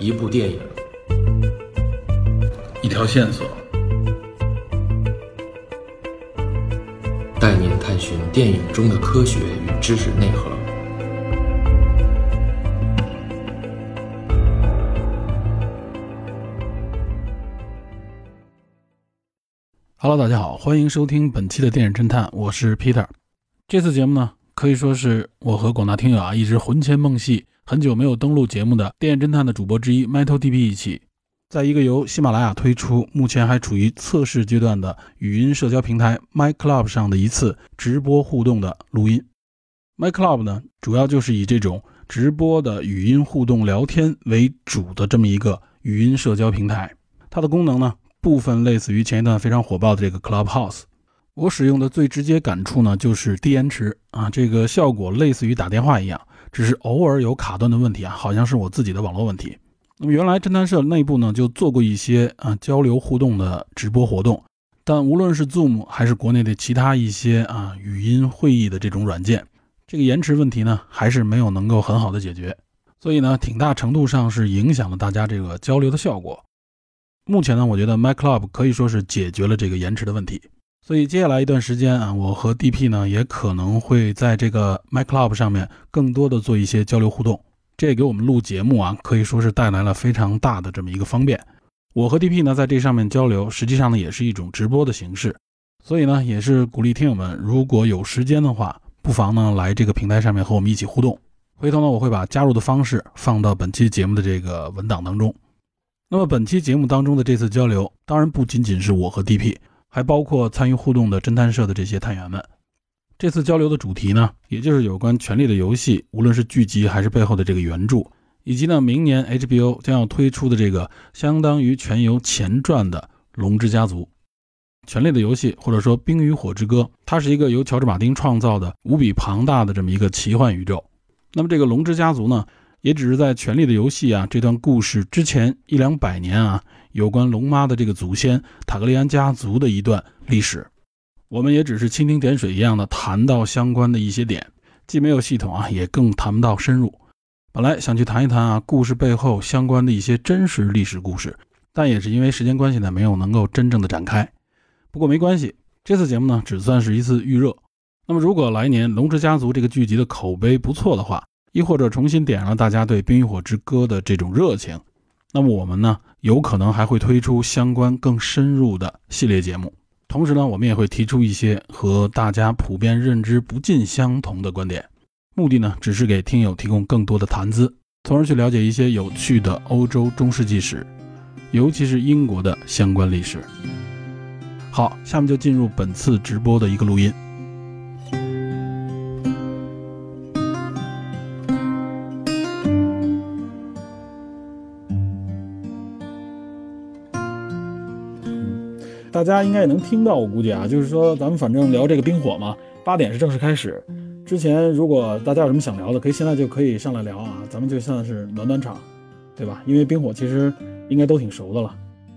一部电影，一条线索，带您探寻电影中的科学与知识内核。Hello，大家好，欢迎收听本期的电影侦探，我是 Peter。这次节目呢，可以说是我和广大听友啊一直魂牵梦系、很久没有登录节目的电影侦探的主播之一 Metal DP 一起，在一个由喜马拉雅推出、目前还处于测试阶段的语音社交平台 MyClub 上的一次直播互动的录音。MyClub 呢，主要就是以这种直播的语音互动聊天为主的这么一个语音社交平台，它的功能呢。部分类似于前一段非常火爆的这个 Clubhouse，我使用的最直接感触呢就是低延迟啊，这个效果类似于打电话一样，只是偶尔有卡顿的问题啊，好像是我自己的网络问题。那么原来侦探社内部呢就做过一些啊交流互动的直播活动，但无论是 Zoom 还是国内的其他一些啊语音会议的这种软件，这个延迟问题呢还是没有能够很好的解决，所以呢挺大程度上是影响了大家这个交流的效果。目前呢，我觉得 MyClub 可以说是解决了这个延迟的问题，所以接下来一段时间啊，我和 DP 呢也可能会在这个 MyClub 上面更多的做一些交流互动，这也给我们录节目啊可以说是带来了非常大的这么一个方便。我和 DP 呢在这上面交流，实际上呢也是一种直播的形式，所以呢也是鼓励听友们如果有时间的话，不妨呢来这个平台上面和我们一起互动。回头呢我会把加入的方式放到本期节目的这个文档当中。那么本期节目当中的这次交流，当然不仅仅是我和 DP，还包括参与互动的侦探社的这些探员们。这次交流的主题呢，也就是有关《权力的游戏》，无论是剧集还是背后的这个原著，以及呢明年 HBO 将要推出的这个相当于全游前传的《龙之家族》。《权力的游戏》或者说《冰与火之歌》，它是一个由乔治·马丁创造的无比庞大的这么一个奇幻宇宙。那么这个《龙之家族》呢？也只是在《权力的游戏》啊这段故事之前一两百年啊，有关龙妈的这个祖先塔格利安家族的一段历史，我们也只是蜻蜓点水一样的谈到相关的一些点，既没有系统啊，也更谈不到深入。本来想去谈一谈啊故事背后相关的一些真实历史故事，但也是因为时间关系呢，没有能够真正的展开。不过没关系，这次节目呢只算是一次预热。那么如果来年《龙之家族》这个剧集的口碑不错的话，亦或者重新点燃了大家对《冰与火之歌》的这种热情，那么我们呢，有可能还会推出相关更深入的系列节目。同时呢，我们也会提出一些和大家普遍认知不尽相同的观点，目的呢，只是给听友提供更多的谈资，从而去了解一些有趣的欧洲中世纪史，尤其是英国的相关历史。好，下面就进入本次直播的一个录音。大家应该也能听到，我估计啊，就是说咱们反正聊这个冰火嘛，八点是正式开始。之前如果大家有什么想聊的，可以现在就可以上来聊啊，咱们就算是暖暖场，对吧？因为冰火其实应该都挺熟的了，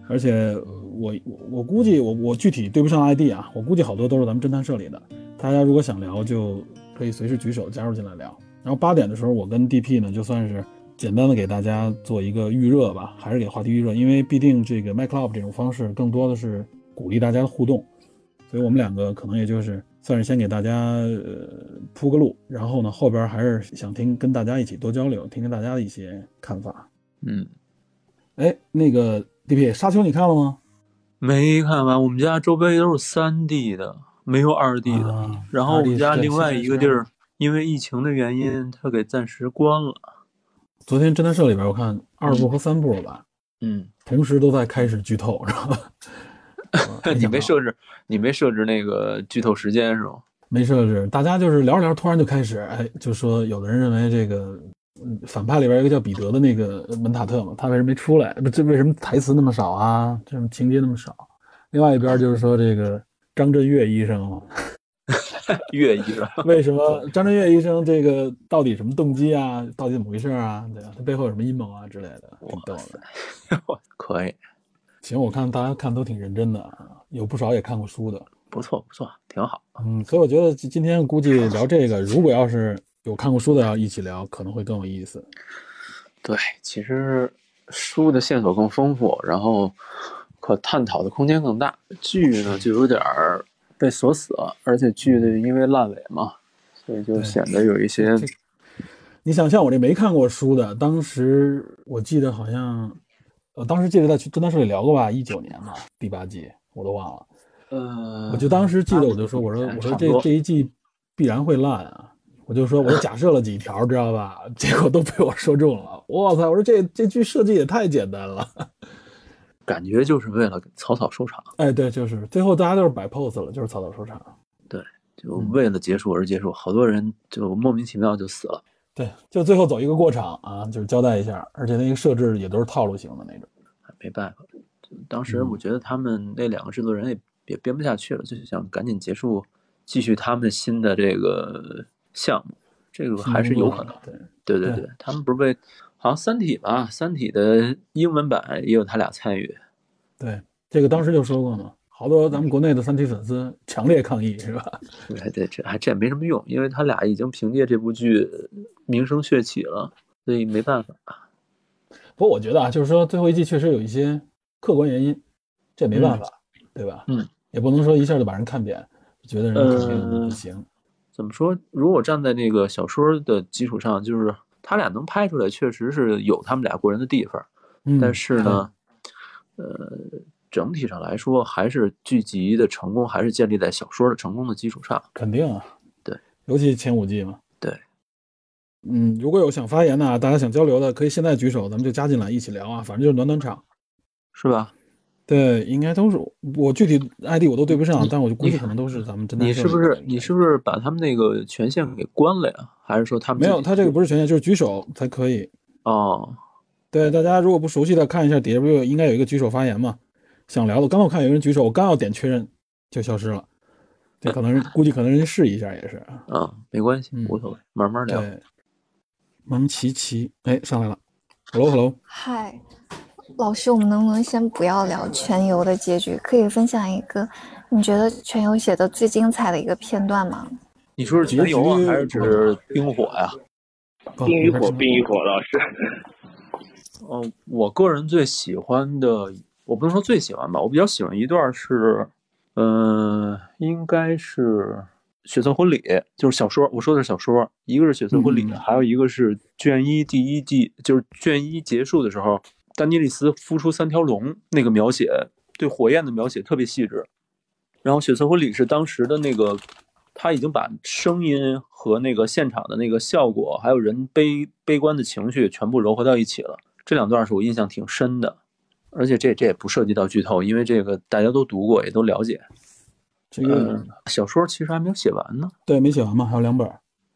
而且我我估计我我具体对不上 ID 啊，我估计好多都是咱们侦探社里的。大家如果想聊，就可以随时举手加入进来聊。然后八点的时候，我跟 DP 呢就算是简单的给大家做一个预热吧，还是给话题预热，因为毕竟这个 MyClub 这种方式更多的是。鼓励大家的互动，所以我们两个可能也就是算是先给大家呃铺个路，然后呢后边还是想听跟大家一起多交流，听听大家的一些看法。嗯，哎，那个 DP 沙丘你看了吗？没看完，我们家周边都是三 D 的，没有二 D 的。啊、然后我们家另外一个地儿因为疫情的原因，它给暂时关了。昨天侦探社里边我看二部和三部吧，嗯，同时都在开始剧透，是吧？你没设置，你没设置那个剧透时间是吗？没设置，大家就是聊着聊，突然就开始，哎，就说有的人认为这个，嗯，反派里边一个叫彼得的那个门塔特嘛，他为什么没出来？不，这为什么台词那么少啊？这种情节那么少？另外一边就是说这个张震岳医生嘛，岳医生为什么张震岳医生这个到底什么动机啊？到底怎么回事啊？对吧？他背后有什么阴谋啊之类的？挺逗的。可以。行，我看大家看都挺认真的，有不少也看过书的，不错不错，挺好。嗯，所以我觉得今天估计聊这个，如果要是有看过书的要一起聊，可能会更有意思。对，其实书的线索更丰富，然后可探讨的空间更大。剧呢就有点儿被锁死了，而且剧的因为烂尾嘛，所以就显得有一些你想像我这没看过书的，当时我记得好像，我当时记得在侦探社里聊过吧，一九年嘛，第八季我都忘了。呃，我就当时记得，我就说，我说我说这这一季必然会烂啊！我就说，我假设了几条，知道吧？结果都被我说中了。我操！我说这这剧设计也太简单了。感觉就是为了草草收场。哎，对，就是最后大家都是摆 pose 了，就是草草收场。对，就为了结束而结束，好多人就莫名其妙就死了。对，就最后走一个过场啊，就是交代一下，而且那个设置也都是套路型的那种。没办法，当时我觉得他们那两个制作人也也编不下去了，就是想赶紧结束，继续他们新的这个项目，这个还是有可能。对对对对，他们不是被好像《三体》吧，《三体》的英文版也有他俩参与。对，这个当时就说过嘛，好多咱们国内的《三体》粉丝强烈抗议，是吧？对对，这还这也没什么用，因为他俩已经凭借这部剧名声鹊起了，所以没办法。不过我觉得啊，就是说最后一季确实有一些客观原因，这没办法，嗯、对吧？嗯，也不能说一下就把人看扁，觉得人肯定不行。呃、怎么说？如果站在那个小说的基础上，就是他俩能拍出来，确实是有他们俩过人的地方。嗯、但是呢，呃，整体上来说，还是剧集的成功还是建立在小说的成功的基础上。肯定啊，对，尤其前五季嘛。对。嗯，如果有想发言的，大家想交流的，可以现在举手，咱们就加进来一起聊啊，反正就是暖暖场，是吧？对，应该都是我具体 ID 我都对不上，但我就估计可能都是咱们真的你是不是你是不是把他们那个权限给关了呀？还是说他们没有？他这个不是权限，就是举手才可以。哦，对，大家如果不熟悉的，看一下底下不是应该有一个举手发言嘛？想聊的，刚我看有人举手，我刚要点确认就消失了。这可能是估计可能人试一下也是。啊，没关系，无所谓，慢慢聊。对。蒙奇奇，哎，上来了，hello，hello，嗨，老师，我们能不能先不要聊全游的结局？可以分享一个你觉得全游写的最精彩的一个片段吗？你说是全游啊，还是指冰火呀？冰与火，冰与火，老师。哦，我个人最喜欢的，我不能说最喜欢吧，我比较喜欢一段是，嗯、呃，应该是。血色婚礼就是小说，我说的是小说，一个是血色婚礼，嗯、还有一个是卷一第一季，就是卷一结束的时候，丹尼利斯孵出三条龙那个描写，对火焰的描写特别细致。然后血色婚礼是当时的那个，他已经把声音和那个现场的那个效果，还有人悲悲观的情绪全部糅合到一起了。这两段是我印象挺深的，而且这这也不涉及到剧透，因为这个大家都读过，也都了解。这个、呃、小说其实还没有写完呢，对，没写完嘛，还有两本，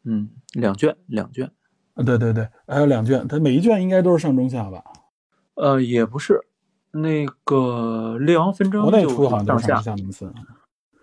嗯，两卷，两卷，啊，对对对，还有两卷，它每一卷应该都是上中下吧？呃，也不是，那个《列王纷争》国内出好像都上是下名次，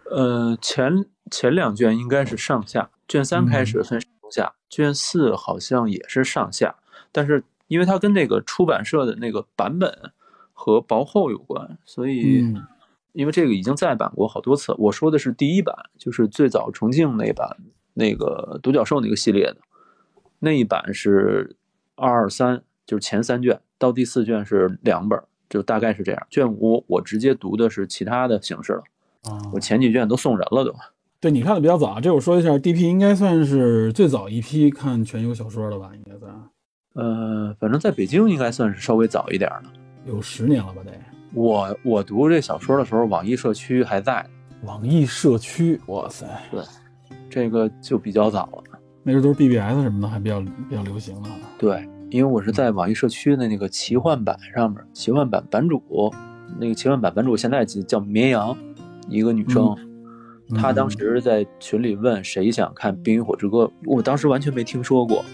呃，前前两卷应该是上下，卷三开始分上下，嗯、卷四好像也是上下，但是因为它跟那个出版社的那个版本和薄厚有关，所以。嗯因为这个已经再版过好多次，我说的是第一版，就是最早重庆那版，那个独角兽那个系列的，那一版是二二三，就是前三卷，到第四卷是两本，就大概是这样。卷五我直接读的是其他的形式了，啊，我前几卷都送人了都。对你看的比较早，这我说一下，DP 应该算是最早一批看全游小说的吧？应该算。呃，反正在北京应该算是稍微早一点的，有十年了吧得。我我读这小说的时候，网易社区还在。网易社区，哇塞，对，这个就比较早了。那时候都是 BBS 什么的，还比较比较流行的。对，因为我是在网易社区的那个奇幻版上面，奇幻版版主，那个奇幻版版主现在叫绵羊，一个女生，嗯、她当时在群里问谁想看《冰与火之歌》，我当时完全没听说过。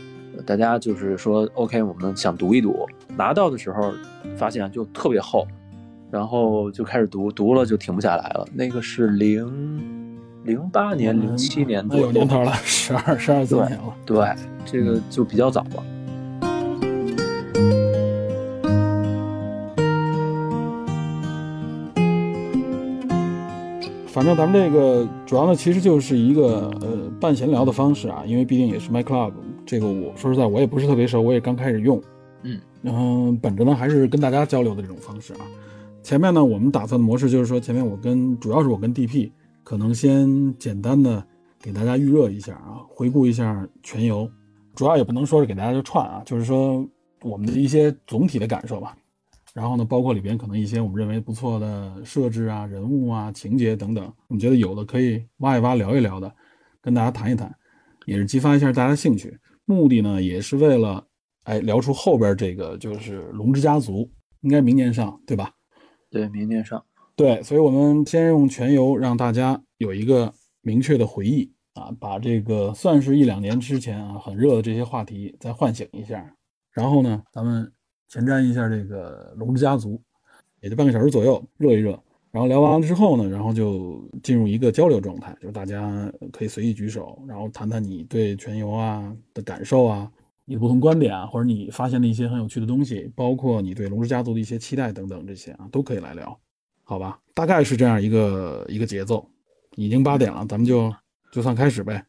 大家就是说 OK，我们想读一读，拿到的时候发现就特别厚。然后就开始读，读了就停不下来了。那个是零零八年、零七年左右，有年头了，十二十二三年了。对，这个就比较早了。反正咱们这个主要呢，其实就是一个呃半闲聊的方式啊，因为毕竟也是 My Club，这个我说实在我也不是特别熟，我也刚开始用。嗯，嗯，本着呢还是跟大家交流的这种方式啊。前面呢，我们打算的模式就是说，前面我跟主要是我跟 DP 可能先简单的给大家预热一下啊，回顾一下全游，主要也不能说是给大家就串啊，就是说我们的一些总体的感受吧。然后呢，包括里边可能一些我们认为不错的设置啊、人物啊、情节等等，我们觉得有的可以挖一挖、聊一聊的，跟大家谈一谈，也是激发一下大家兴趣。目的呢，也是为了哎聊出后边这个就是《龙之家族》，应该明年上对吧？对，明年上。对，所以我们先用全游让大家有一个明确的回忆啊，把这个算是一两年之前啊很热的这些话题再唤醒一下。然后呢，咱们前瞻一下这个《龙之家族》，也就半个小时左右，热一热。然后聊完了之后呢，然后就进入一个交流状态，就是大家可以随意举手，然后谈谈你对全游啊的感受啊，你的不同观点啊，或者你发现的一些很有趣的东西，包括你对《龙之家族》的一些期待等等这些啊，都可以来聊，好吧？大概是这样一个一个节奏。已经八点了，咱们就就算开始呗。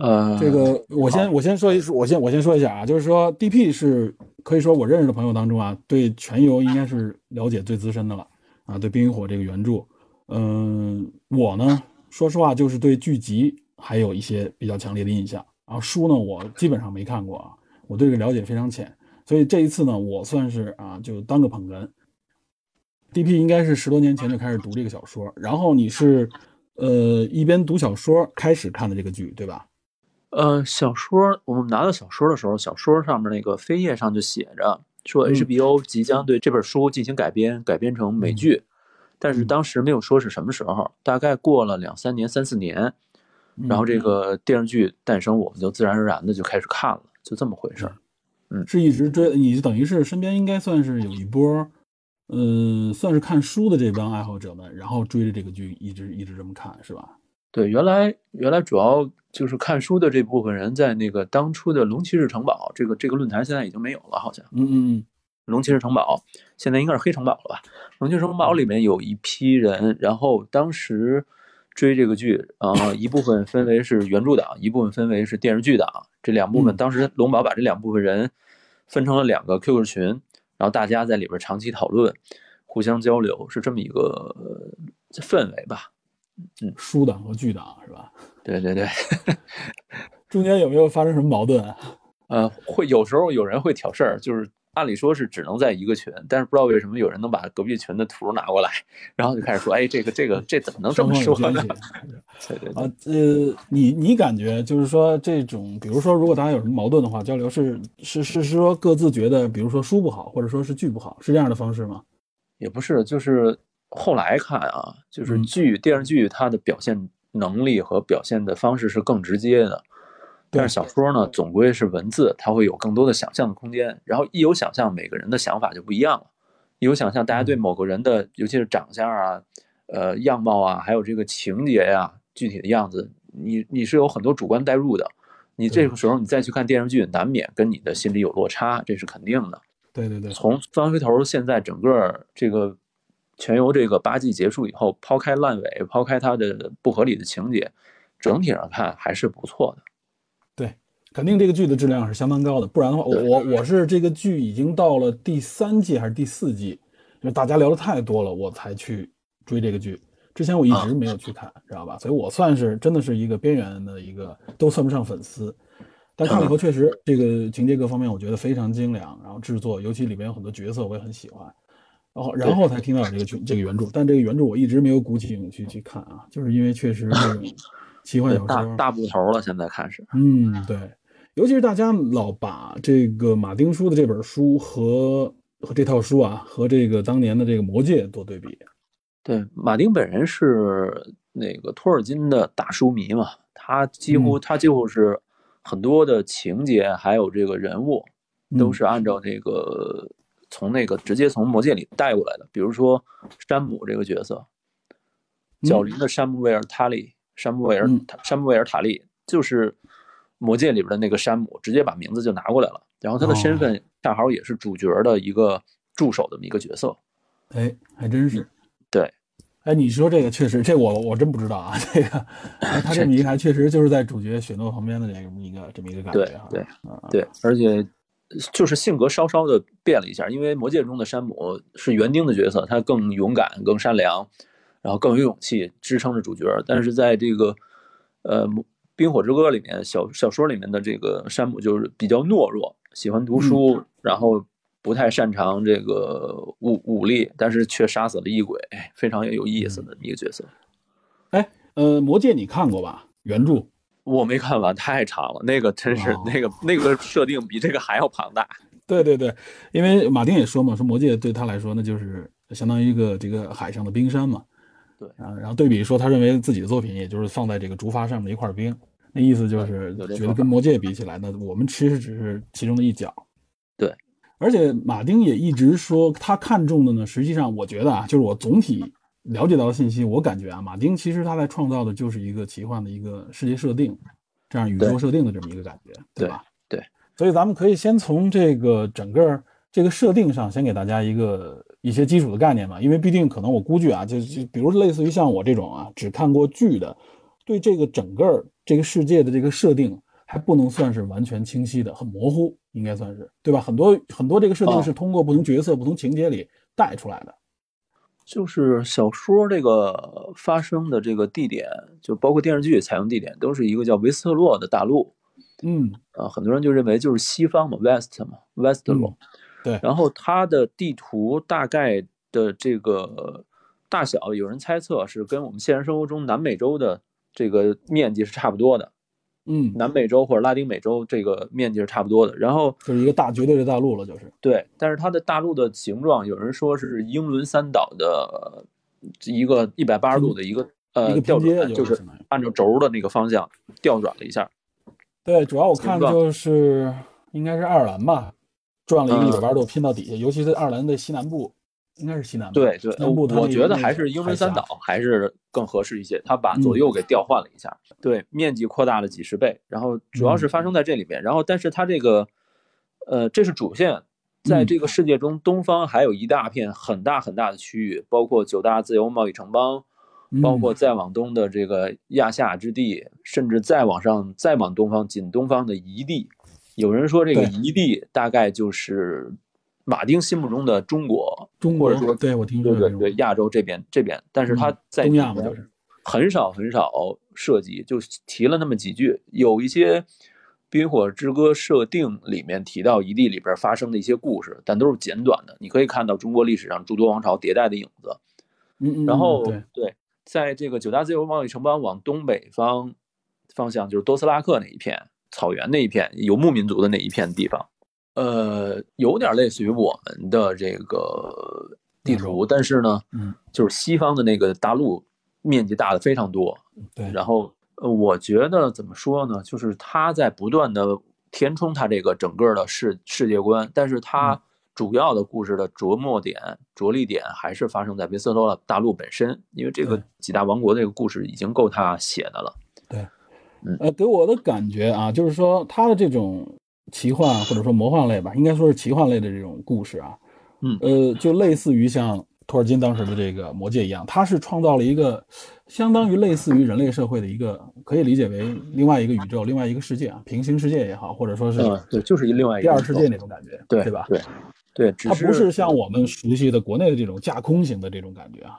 呃，这个我先我先说一说，我先我先说一下啊，就是说 DP 是可以说我认识的朋友当中啊，对全游应该是了解最资深的了。啊，对《冰与火》这个原著，嗯，我呢，说实话，就是对剧集还有一些比较强烈的印象。然后书呢，我基本上没看过啊，我对这个了解非常浅。所以这一次呢，我算是啊，就当个捧哏。D.P. 应该是十多年前就开始读这个小说，然后你是呃一边读小说开始看的这个剧，对吧？呃，小说我们拿到小说的时候，小说上面那个扉页上就写着。说 HBO 即将对这本书进行改编，改编成美剧，但是当时没有说是什么时候，大概过了两三年、三四年，然后这个电视剧诞生，我们就自然而然的就开始看了，就这么回事儿。嗯，是一直追，你等于是身边应该算是有一波，嗯，算是看书的这帮爱好者们，然后追着这个剧一直一直这么看，是吧？对，原来原来主要就是看书的这部分人在那个当初的龙骑士城堡这个这个论坛现在已经没有了，好像。嗯嗯嗯。龙骑士城堡现在应该是黑城堡了吧？龙骑士城堡里面有一批人，然后当时追这个剧啊，一部分分为是原著党，一部分分为是电视剧党，这两部分当时龙宝把这两部分人分成了两个 QQ 群，然后大家在里边长期讨论，互相交流，是这么一个氛围吧。嗯，书党和剧党是吧？对 对对，中间有没有发生什么矛盾？呃，会有时候有人会挑事儿，就是按理说是只能在一个群，但是不知道为什么有人能把隔壁群的图拿过来，然后就开始说：“哎，这个这个这怎么能这么说呢？”对对啊，呃，你你感觉就是说这种，比如说如果大家有什么矛盾的话，交流是是是说各自觉得，比如说书不好，或者说是剧不好，是这样的方式吗？也不是，就是。后来看啊，就是剧电视剧它的表现能力和表现的方式是更直接的，但是小说呢，总归是文字，它会有更多的想象的空间。然后一有想象，每个人的想法就不一样了。一有想象，大家对某个人的，尤其是长相啊、呃样貌啊，还有这个情节呀、具体的样子，你你是有很多主观代入的。你这个时候你再去看电视剧，难免跟你的心里有落差，这是肯定的。对对对，从翻回头现在整个这个。全游这个八季结束以后，抛开烂尾，抛开它的不合理的情节，整体上看还是不错的。对，肯定这个剧的质量是相当高的。不然的话，我我是这个剧已经到了第三季还是第四季，因为大家聊的太多了，我才去追这个剧。之前我一直没有去看，知道吧？所以我算是真的是一个边缘的一个，都算不上粉丝。但看了以后，确实这个情节各方面我觉得非常精良，然后制作，尤其里面有很多角色我也很喜欢。然后，然后才听到这个剧这个原著，但这个原著我一直没有鼓起勇气去看啊，就是因为确实是 奇幻小说大大部头了，现在看是。嗯，对，尤其是大家老把这个马丁书的这本书和和这套书啊，和这个当年的这个《魔戒》做对比。对，马丁本人是那个托尔金的大书迷嘛，他几乎他几乎是很多的情节还有这个人物都是按照这个。从那个直接从魔戒里带过来的，比如说山姆这个角色，角林的山姆维尔塔利，山姆维尔山姆维尔塔利就是魔戒里边的那个山姆，直接把名字就拿过来了。然后他的身份恰好也是主角的一个助手的一个角色。哎，还真是。对，哎，你说这个确实，这我我真不知道啊。这个，他这么一看，确实就是在主角雪诺旁边的这么一个这么一个感觉对对对，而且。就是性格稍稍的变了一下，因为魔戒中的山姆是园丁的角色，他更勇敢、更善良，然后更有勇气支撑着主角。但是在这个呃《冰火之歌》里面，小小说里面的这个山姆就是比较懦弱，喜欢读书，然后不太擅长这个武武力，但是却杀死了异鬼，非常有意思的一个角色。哎，呃，魔戒你看过吧？原著？我没看完，太长了。那个真是那个那个设定比这个还要庞大。对对对，因为马丁也说嘛，说魔戒对他来说那就是相当于一个这个海上的冰山嘛。对啊，然后对比说，他认为自己的作品也就是放在这个竹筏上面的一块冰，那意思就是觉得跟魔戒比起来呢，我们其实只是其中的一角。对，而且马丁也一直说他看中的呢，实际上我觉得啊，就是我总体。了解到的信息，我感觉啊，马丁其实他在创造的就是一个奇幻的一个世界设定，这样宇宙设定的这么一个感觉，对吧？对，所以咱们可以先从这个整个这个设定上，先给大家一个一些基础的概念吧，因为毕竟可能我估计啊，就就比如类似于像我这种啊，只看过剧的，对这个整个这个世界的这个设定还不能算是完全清晰的，很模糊，应该算是对吧？很多很多这个设定是通过不同角色、不同情节里带出来的。就是小说这个发生的这个地点，就包括电视剧采用地点，都是一个叫维斯特洛的大陆。嗯，啊，很多人就认为就是西方嘛，West 嘛，West 洛。对。然后它的地图大概的这个大小，有人猜测是跟我们现实生活中南美洲的这个面积是差不多的。嗯，南美洲或者拉丁美洲这个面积是差不多的，然后就是一个大绝对的大陆了，就是对。但是它的大陆的形状，有人说是英伦三岛的一个一百八十度的一个呃调转，就是按照轴的那个方向调转了一下。对，主要我看就是应该是爱尔兰吧，转了一个一百八十度拼到底下，尤其是爱尔兰的西南部。应该是西南部，对对，我觉得还是英伦三岛还是更合适一些。他把左右给调换了一下，对，面积扩大了几十倍。然后主要是发生在这里面。然后，但是它这个，呃，这是主线，在这个世界中，东方还有一大片很大很大的区域，包括九大自由贸易城邦，包括再往东的这个亚夏之地，甚至再往上再往东方，仅东方的夷地。有人说这个夷地大概就是。马丁心目中的中国，中或者说对我听说对对对亚洲这边这边，但是他在东亚嘛就是很少很少涉及，就提了那么几句。有一些《冰火之歌》设定里面提到一地里边发生的一些故事，但都是简短的。你可以看到中国历史上诸多王朝迭代的影子。嗯嗯。然后对对，在这个九大自由贸易城邦往东北方方向，就是多斯拉克那一片草原那一片游牧民族的那一片地方。呃，有点类似于我们的这个地图，但是呢，嗯，就是西方的那个大陆面积大的非常多，对。然后，呃，我觉得怎么说呢，就是他在不断的填充他这个整个的世世界观，但是他主要的故事的着墨点、着力点还是发生在维斯特大陆本身，因为这个几大王国这个故事已经够他写的了。对，呃，给我的感觉啊，就是说他的这种。奇幻或者说魔幻类吧，应该说是奇幻类的这种故事啊，嗯，呃，就类似于像托尔金当时的这个魔戒一样，他是创造了一个相当于类似于人类社会的一个，可以理解为另外一个宇宙、另外一个世界啊，平行世界也好，或者说是对，就是一另外一个第二世界那种感觉，对对吧？对对，它不是像我们熟悉的国内的这种架空型的这种感觉啊。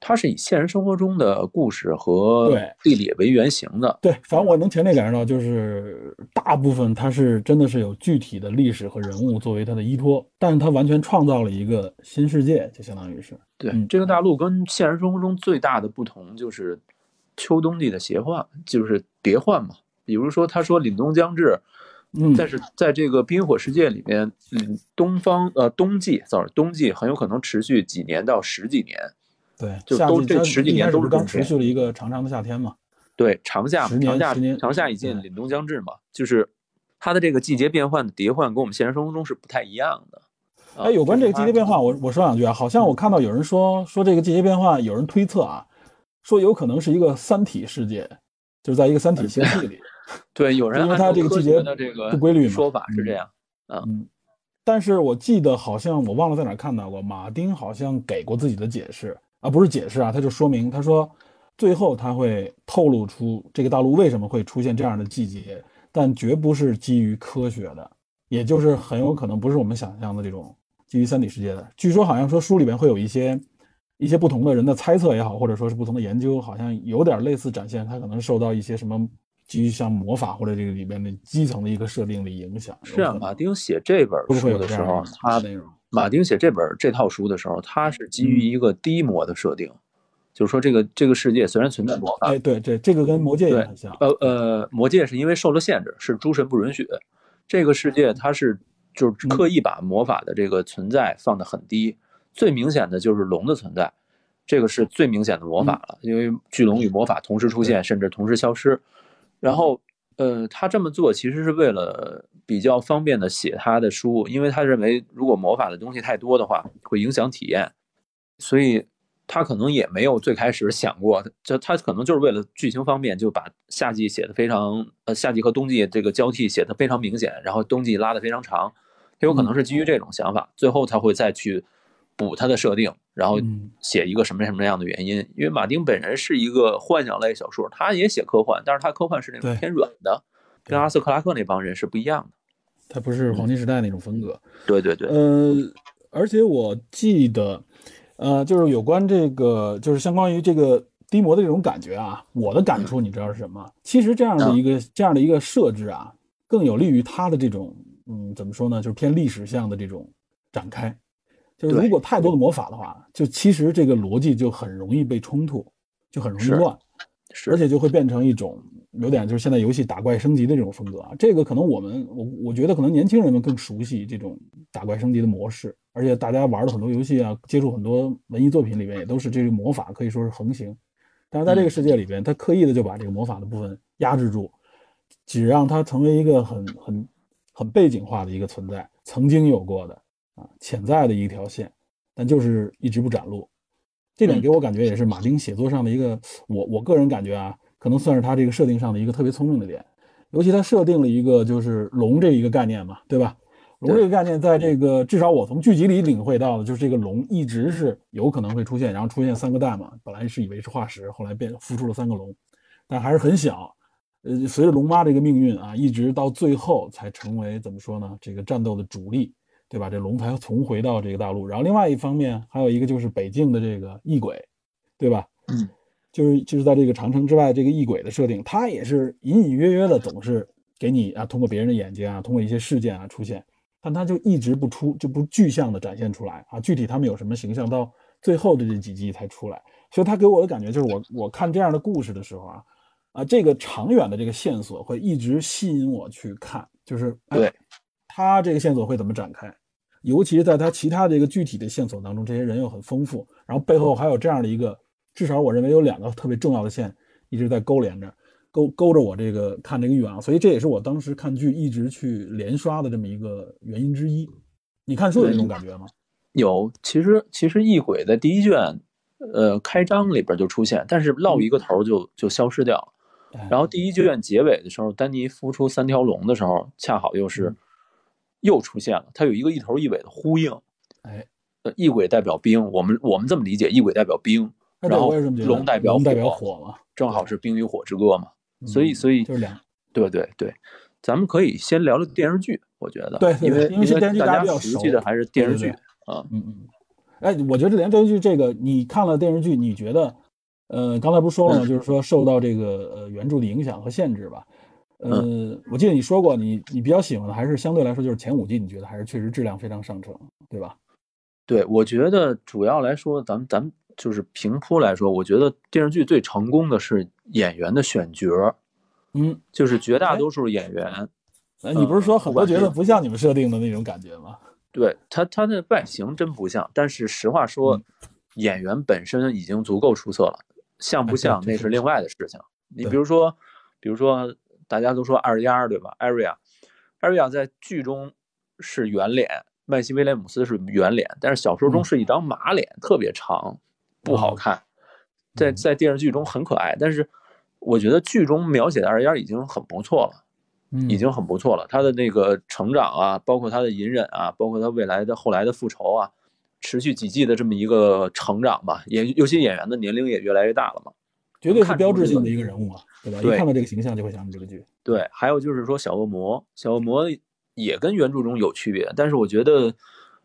它是以现实生活中的故事和地理为原型的。对，反正我能强烈感受到，就是大部分它是真的是有具体的历史和人物作为它的依托，但是它完全创造了一个新世界，就相当于是。对，这个大陆跟现实生活中最大的不同就是秋冬季的邪幻，就是叠换嘛。比如说，他说凛冬将至，嗯，但是在这个冰火世界里面，嗯，东方呃冬季，sorry，冬季很有可能持续几年到十几年。对，就都这十几年都是刚持续了一个长长的夏天嘛。对，长夏，长夏，长夏已尽，凛冬将至嘛。就是它的这个季节变换的叠换，跟我们现实生活中是不太一样的。哎，有关这个季节变化，我我说两句啊。好像我看到有人说说这个季节变化，有人推测啊，说有可能是一个三体世界，就是在一个三体星系里。对，有人因为它这个季节的这个不规律说法是这样。嗯，但是我记得好像我忘了在哪看到过，马丁好像给过自己的解释。啊，不是解释啊，他就说明，他说最后他会透露出这个大陆为什么会出现这样的季节，但绝不是基于科学的，也就是很有可能不是我们想象的这种基于三体世界的。据说好像说书里面会有一些一些不同的人的猜测也好，或者说是不同的研究，好像有点类似展现他可能受到一些什么基于像魔法或者这个里边的基层的一个设定的影响。是啊，马丁写这本书的时候，他内容。马丁写这本这套书的时候，他是基于一个低魔的设定，就是说这个这个世界虽然存在魔法，哎，对对，这个跟魔戒也很像。呃呃，魔戒是因为受了限制，是诸神不允许。这个世界它是就是刻意把魔法的这个存在放得很低，最明显的就是龙的存在，这个是最明显的魔法了，因为巨龙与魔法同时出现，甚至同时消失。然后，呃，他这么做其实是为了。比较方便的写他的书，因为他认为如果魔法的东西太多的话，会影响体验，所以他可能也没有最开始想过，就他可能就是为了剧情方便，就把夏季写的非常，呃，夏季和冬季这个交替写的非常明显，然后冬季拉的非常长，他有可能是基于这种想法，最后他会再去补他的设定，然后写一个什么什么样的原因，因为马丁本人是一个幻想类小说，他也写科幻，但是他科幻是那种偏软的，跟阿瑟克拉克那帮人是不一样的。他不是黄金时代那种风格，对对对，呃，而且我记得，呃，就是有关这个，就是相关于这个低魔的这种感觉啊，我的感触你知道是什么？其实这样的一个这样的一个设置啊，更有利于他的这种，嗯，怎么说呢？就是偏历史向的这种展开。就是如果太多的魔法的话，就其实这个逻辑就很容易被冲突，就很容易乱，而且就会变成一种。有点就是现在游戏打怪升级的这种风格啊，这个可能我们我我觉得可能年轻人们更熟悉这种打怪升级的模式，而且大家玩的很多游戏啊，接触很多文艺作品里面也都是这个魔法可以说是横行，但是在这个世界里边，他刻意的就把这个魔法的部分压制住，只让它成为一个很很很背景化的一个存在，曾经有过的啊潜在的一条线，但就是一直不展露，这点给我感觉也是马丁写作上的一个我我个人感觉啊。可能算是他这个设定上的一个特别聪明的点，尤其他设定了一个就是龙这一个概念嘛，对吧？龙这个概念在这个至少我从剧集里领会到的，就是这个龙一直是有可能会出现，然后出现三个蛋嘛。本来是以为是化石，后来变孵出了三个龙，但还是很小。呃，随着龙妈这个命运啊，一直到最后才成为怎么说呢？这个战斗的主力，对吧？这龙才重回到这个大陆。然后另外一方面还有一个就是北境的这个异鬼，对吧？嗯。就是就是在这个长城之外，这个异鬼的设定，它也是隐隐约约的，总是给你啊，通过别人的眼睛啊，通过一些事件啊出现，但它就一直不出，就不具象的展现出来啊。具体他们有什么形象，到最后的这几集才出来。所以他给我的感觉就是，我我看这样的故事的时候啊，啊，这个长远的这个线索会一直吸引我去看，就是对，他这个线索会怎么展开，尤其是在他其他的一个具体的线索当中，这些人又很丰富，然后背后还有这样的一个。至少我认为有两个特别重要的线一直在勾连着，勾勾着我这个看这个欲望，所以这也是我当时看剧一直去连刷的这么一个原因之一。你看书有这种感觉吗？有，其实其实异鬼在第一卷，呃，开章里边就出现，但是落一个头就就消失掉了。然后第一卷结尾的时候，丹尼孵出三条龙的时候，恰好又是又出现了，它有一个一头一尾的呼应。哎，呃，异鬼代表冰，我们我们这么理解，异鬼代表冰。然后龙代表火嘛，正好是冰与火之歌嘛，所以所以就是两，对对对，咱们可以先聊聊电视剧，我觉得，对，因为因为大家比较熟悉的还是电视剧啊，嗯嗯，哎，我觉得连电视剧这个，你看了电视剧，你觉得，呃，刚才不是说了吗？就是说受到这个呃原著的影响和限制吧，呃，我记得你说过，你你比较喜欢的还是相对来说就是前五季，你觉得还是确实质量非常上乘，对吧？对，我觉得主要来说，咱们咱们。就是平铺来说，我觉得电视剧最成功的是演员的选角，嗯，就是绝大多数演员。哎，你不是说很多觉得不像你们设定的那种感觉吗？对他，他的外形真不像。但是实话说，演员本身已经足够出色了，像不像那是另外的事情。你比如说，比如说大家都说二丫对吧？艾瑞亚，艾瑞亚在剧中是圆脸，麦西威廉姆斯是圆脸，但是小说中是一张马脸，特别长。不好看，在在电视剧中很可爱，但是我觉得剧中描写的二丫已经很不错了，已经很不错了。他的那个成长啊，包括他的隐忍啊，包括他未来的后来的复仇啊，持续几季的这么一个成长吧。演尤其演员的年龄也越来越大了嘛，绝对是标志性的一个人物啊，对吧？一看到这个形象就会想起这个剧。对，还有就是说小恶魔，小恶魔也跟原著中有区别，但是我觉得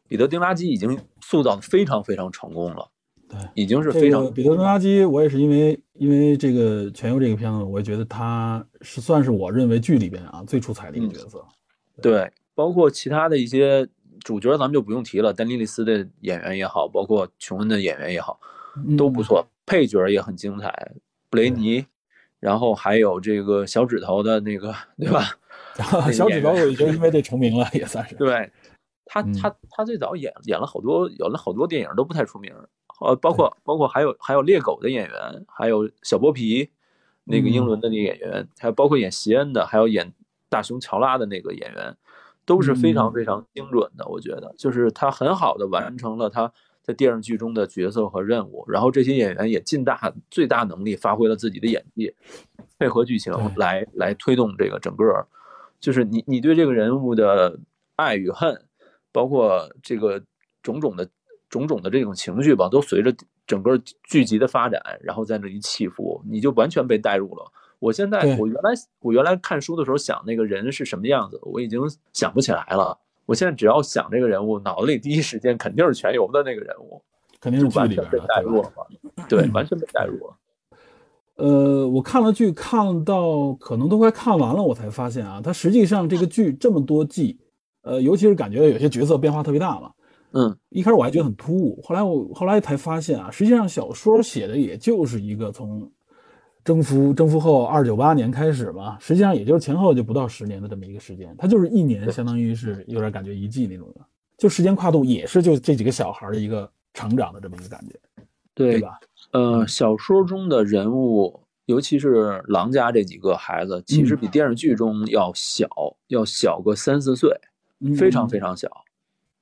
彼得·丁拉基已经塑造的非常非常成功了。对，已经是非常。彼得·丁拉基，我也是因为因为这个《全游》这个片子，我也觉得他是算是我认为剧里边啊最出彩的一个角色。对，包括其他的一些主角，咱们就不用提了。丹尼利斯的演员也好，包括琼恩的演员也好，都不错。配角也很精彩，布雷尼，然后还有这个小指头的那个，对吧？小指头，我已经 因为这成名了，也算是。对，他他他最早演演了好多，演了好多电影都不太出名。呃，包括包括还有还有猎狗的演员，还有小剥皮，那个英伦的那个演员，还有包括演席恩的，还有演大熊乔拉的那个演员，都是非常非常精准的。我觉得，就是他很好的完成了他在电视剧中的角色和任务，然后这些演员也尽大最大能力发挥了自己的演技，配合剧情来来推动这个整个，就是你你对这个人物的爱与恨，包括这个种种的。种种的这种情绪吧，都随着整个剧集的发展，然后在那里起伏，你就完全被带入了。我现在，我原来我原来看书的时候想那个人是什么样子，我已经想不起来了。我现在只要想这个人物，脑子里第一时间肯定是全游的那个人物，肯定是完全被带入了。对，完全被带入了。呃，我看了剧，看到可能都快看完了，我才发现啊，它实际上这个剧这么多季，呃，尤其是感觉有些角色变化特别大嘛。嗯，一开始我还觉得很突兀，后来我后来才发现啊，实际上小说写的也就是一个从征服征服后二九八年开始嘛，实际上也就是前后就不到十年的这么一个时间，它就是一年，相当于是有点感觉一季那种的，就时间跨度也是就这几个小孩的一个成长的这么一个感觉，对吧？呃，小说中的人物，尤其是狼家这几个孩子，其实比电视剧中要小，要小个三四岁，非常非常小。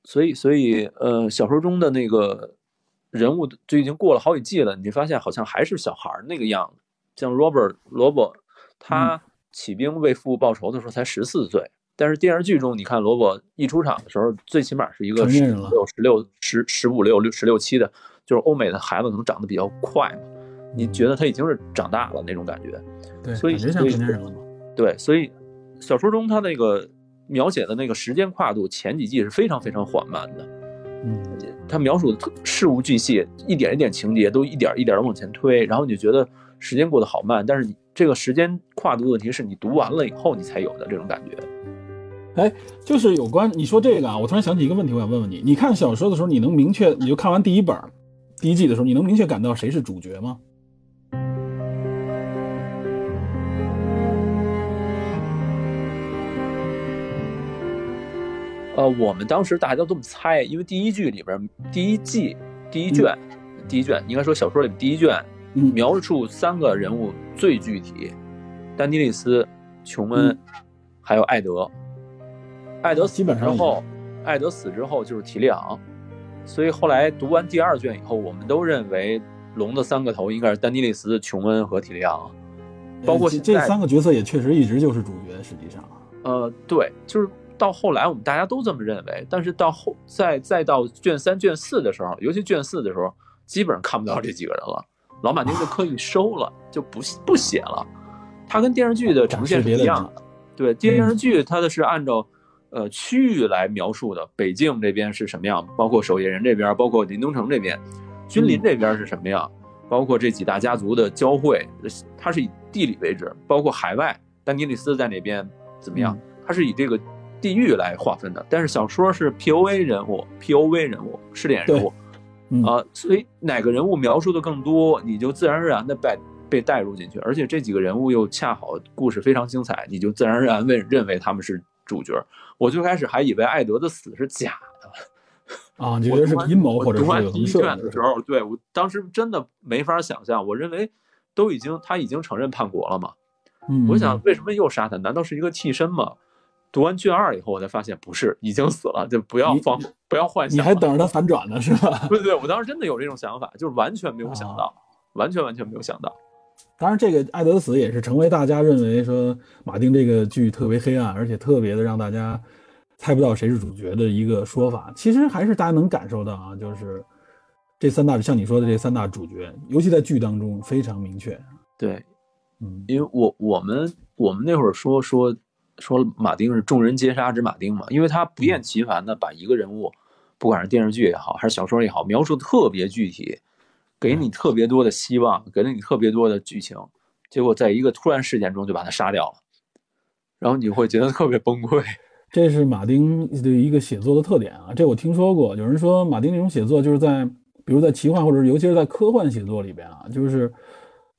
所以，所以，呃，小说中的那个人物就已经过了好几季了，你发现好像还是小孩那个样子。像 Robert 罗伯，他起兵为父报仇的时候才十四岁，但是电视剧中，你看罗伯一出场的时候，最起码是一个十六、十六、十十五六六十六七的，就是欧美的孩子可能长得比较快嘛，你觉得他已经是长大了那种感觉。对，所以像成年人了嘛。对，所以小说中他那个。描写的那个时间跨度，前几季是非常非常缓慢的，嗯，他描述的事无巨细，一点一点情节都一点一点的往前推，然后你就觉得时间过得好慢，但是你这个时间跨度的问题是你读完了以后你才有的这种感觉。哎，就是有关你说这个啊，我突然想起一个问题，我想问问你，你看小说的时候，你能明确，你就看完第一本第一季的时候，你能明确感到谁是主角吗？呃，我们当时大家都这么猜，因为第一剧里边，第一季第一卷，第一卷应该说小说里面第一卷，描述三个人物最具体，丹尼利斯、琼恩，还有艾德。艾德死之后，艾德死之后就是提利昂，所以后来读完第二卷以后，我们都认为龙的三个头应该是丹尼利斯、琼恩和提利昂，包括这三个角色也确实一直就是主角，实际上，呃，对，就是。到后来，我们大家都这么认为，但是到后再再到卷三、卷四的时候，尤其卷四的时候，基本上看不到这几个人了。老马丁就刻意收了，就不不写了。它跟电视剧的呈现是一样的。对，电视剧它的是按照呃区域来描述的，北境这边是什么样，包括守夜人这边，包括林东城这边，君临这边是什么样，包括这几大家族的交汇，它是以地理位置，包括海外，丹尼利斯在哪边怎么样，它是以这个。地域来划分的，但是小说是 P O A 人物，P O V 人物，试点人物，啊，所以哪个人物描述的更多，你就自然而然的被被带入进去，而且这几个人物又恰好故事非常精彩，你就自然而然认认为他们是主角。我最开始还以为艾德的死是假的，啊，你觉得是阴谋或者是有第一卷的时候，对我当时真的没法想象，我认为都已经他已经承认叛国了嘛，嗯我想为什么又杀他？难道是一个替身吗？读完卷二以后，我才发现不是已经死了，就不要放，不要幻想。你还等着他反转呢，是吧？对对，我当时真的有这种想法，就是完全没有想到，完全完全没有想到。当然，这个艾德死也是成为大家认为说马丁这个剧特别黑暗，而且特别的让大家猜不到谁是主角的一个说法。其实还是大家能感受到啊，就是这三大像你说的这三大主角，尤其在剧当中非常明确。对，嗯，因为我我们我们那会儿说说。说马丁是众人皆杀之马丁嘛，因为他不厌其烦的把一个人物，不管是电视剧也好，还是小说也好，描述的特别具体，给你特别多的希望，给了你特别多的剧情，结果在一个突然事件中就把他杀掉了，然后你会觉得特别崩溃。这是马丁的一个写作的特点啊，这我听说过，有人说马丁那种写作就是在，比如在奇幻或者尤其是在科幻写作里边啊，就是。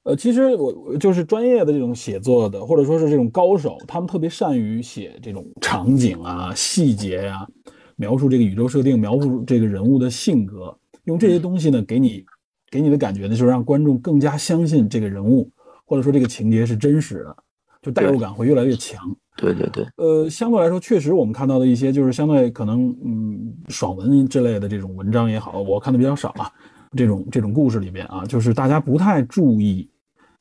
呃，其实我就是专业的这种写作的，或者说是这种高手，他们特别善于写这种场景啊、细节呀，描述这个宇宙设定，描述这个人物的性格，用这些东西呢，给你给你的感觉呢，就是让观众更加相信这个人物，或者说这个情节是真实的，就代入感会越来越强。对对对。呃，相对来说，确实我们看到的一些就是相对可能嗯爽文之类的这种文章也好，我看的比较少啊。这种这种故事里边啊，就是大家不太注意。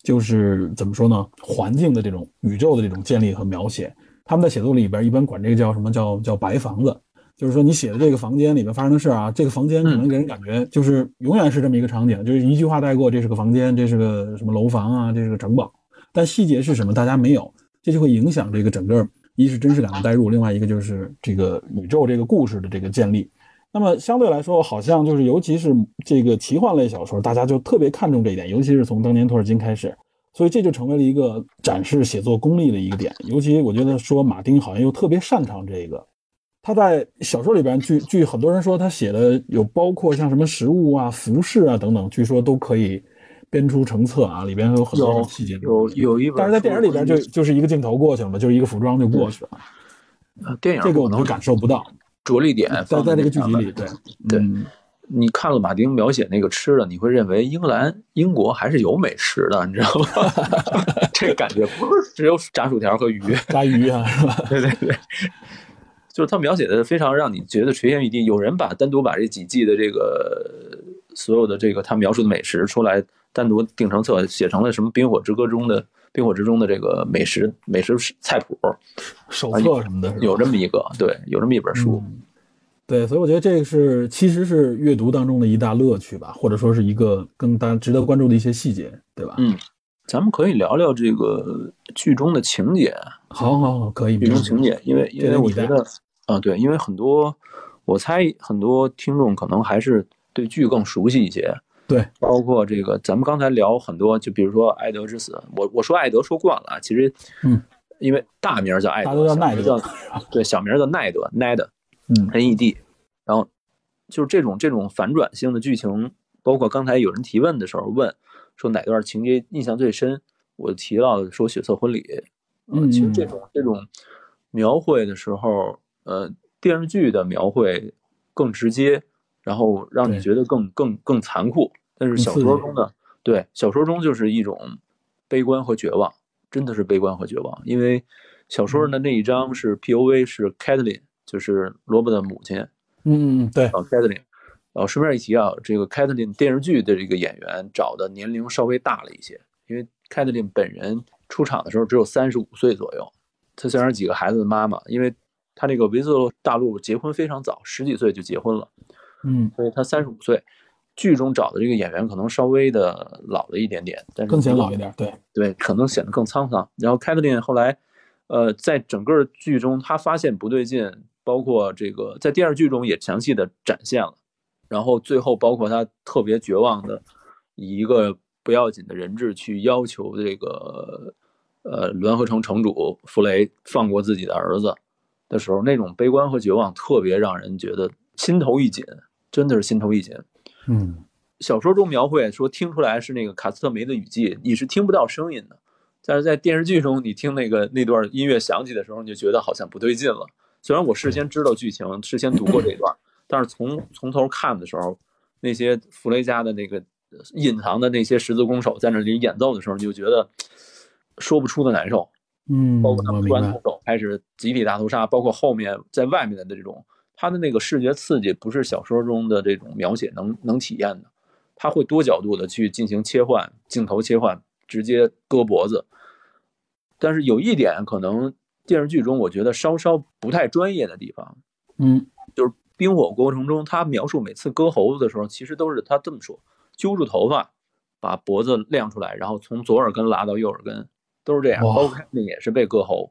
就是怎么说呢？环境的这种宇宙的这种建立和描写，他们在写作里边一般管这个叫什么叫叫白房子，就是说你写的这个房间里面发生的事啊，这个房间可能给人感觉就是永远是这么一个场景，就是一句话带过，这是个房间，这是个什么楼房啊，这是个城堡，但细节是什么大家没有，这就会影响这个整个一是真实感的代入，另外一个就是这个宇宙这个故事的这个建立。那么相对来说，好像就是尤其是这个奇幻类小说，大家就特别看重这一点，尤其是从当年托尔金开始，所以这就成为了一个展示写作功力的一个点。尤其我觉得说马丁好像又特别擅长这个，他在小说里边，据据很多人说，他写的有包括像什么食物啊、服饰啊等等，据说都可以编出成册啊，里边有很多细节。有有一本，但是在电影里边就就是一个镜头过去了嘛，就是一个服装就过去了。啊电影这个我能感受不到。着力点放在那个剧集里，对对，你看了马丁描写那个吃的，你会认为英格兰、英国还是有美食的，你知道吗？这感觉不是只有炸薯条和鱼，炸鱼啊，是吧？对对对，就是他描写的非常让你觉得垂涎欲滴。有人把单独把这几季的这个所有的这个他描述的美食出来，单独定成册，写成了什么《冰火之歌》中的。冰火之中的这个美食美食菜谱手册什么的，有这么一个，对，有这么一本书，对，所以我觉得这个是其实是阅读当中的一大乐趣吧，或者说是一个更大值得关注的一些细节，对吧？嗯，咱们可以聊聊这个剧中的情节。好好好，可以。剧中情节，因为因为我觉得，啊，对，因为很多，我猜很多听众可能还是对剧更熟悉一些。对，包括这个，咱们刚才聊很多，就比如说艾德之死，我我说艾德说惯了啊，其实，嗯，因为大名叫艾德，叫奈德，对，小名叫奈德，奈德，嗯，N E D，然后就是这种这种反转性的剧情，包括刚才有人提问的时候问说哪段情节印象最深，我提到说血色婚礼，嗯，其实这种这种描绘的时候，呃，电视剧的描绘更直接，然后让你觉得更更更残酷。但是小说中的，对小说中就是一种悲观和绝望，真的是悲观和绝望。因为小说的那一章是 P.O.V 是 Kathleen，就是罗伯的母亲。嗯，对。啊，Kathleen。然后顺便一提啊，这个 Kathleen 电视剧的这个演员找的年龄稍微大了一些，因为 Kathleen 本人出场的时候只有三十五岁左右。她虽然是几个孩子的妈妈，因为她那个维斯特大陆结婚非常早，十几岁就结婚了。嗯，所以她三十五岁。剧中找的这个演员可能稍微的老了一点点，但是更显老一点，对对，可能显得更沧桑。然后凯特琳后来，呃，在整个剧中，他发现不对劲，包括这个在电视剧中也详细的展现了。然后最后，包括他特别绝望的，以一个不要紧的人质去要求这个呃联合城城主弗雷放过自己的儿子的时候，那种悲观和绝望特别让人觉得心头一紧，真的是心头一紧。嗯，小说中描绘说听出来是那个卡斯特梅的雨季，你是听不到声音的。但是在电视剧中，你听那个那段音乐响起的时候，你就觉得好像不对劲了。虽然我事先知道剧情，事先读过这段，但是从从头看的时候，那些弗雷加的那个隐藏的那些十字弓手在那里演奏的时候，你就觉得说不出的难受。嗯，包括他们突然动手开始集体大屠杀，包括后面在外面的这种。他的那个视觉刺激不是小说中的这种描写能能体验的，他会多角度的去进行切换，镜头切换，直接割脖子。但是有一点可能电视剧中我觉得稍稍不太专业的地方，嗯，就是冰火过程中他描述每次割喉子的时候，其实都是他这么说：揪住头发，把脖子亮出来，然后从左耳根拉到右耳根，都是这样。包括那也是被割喉。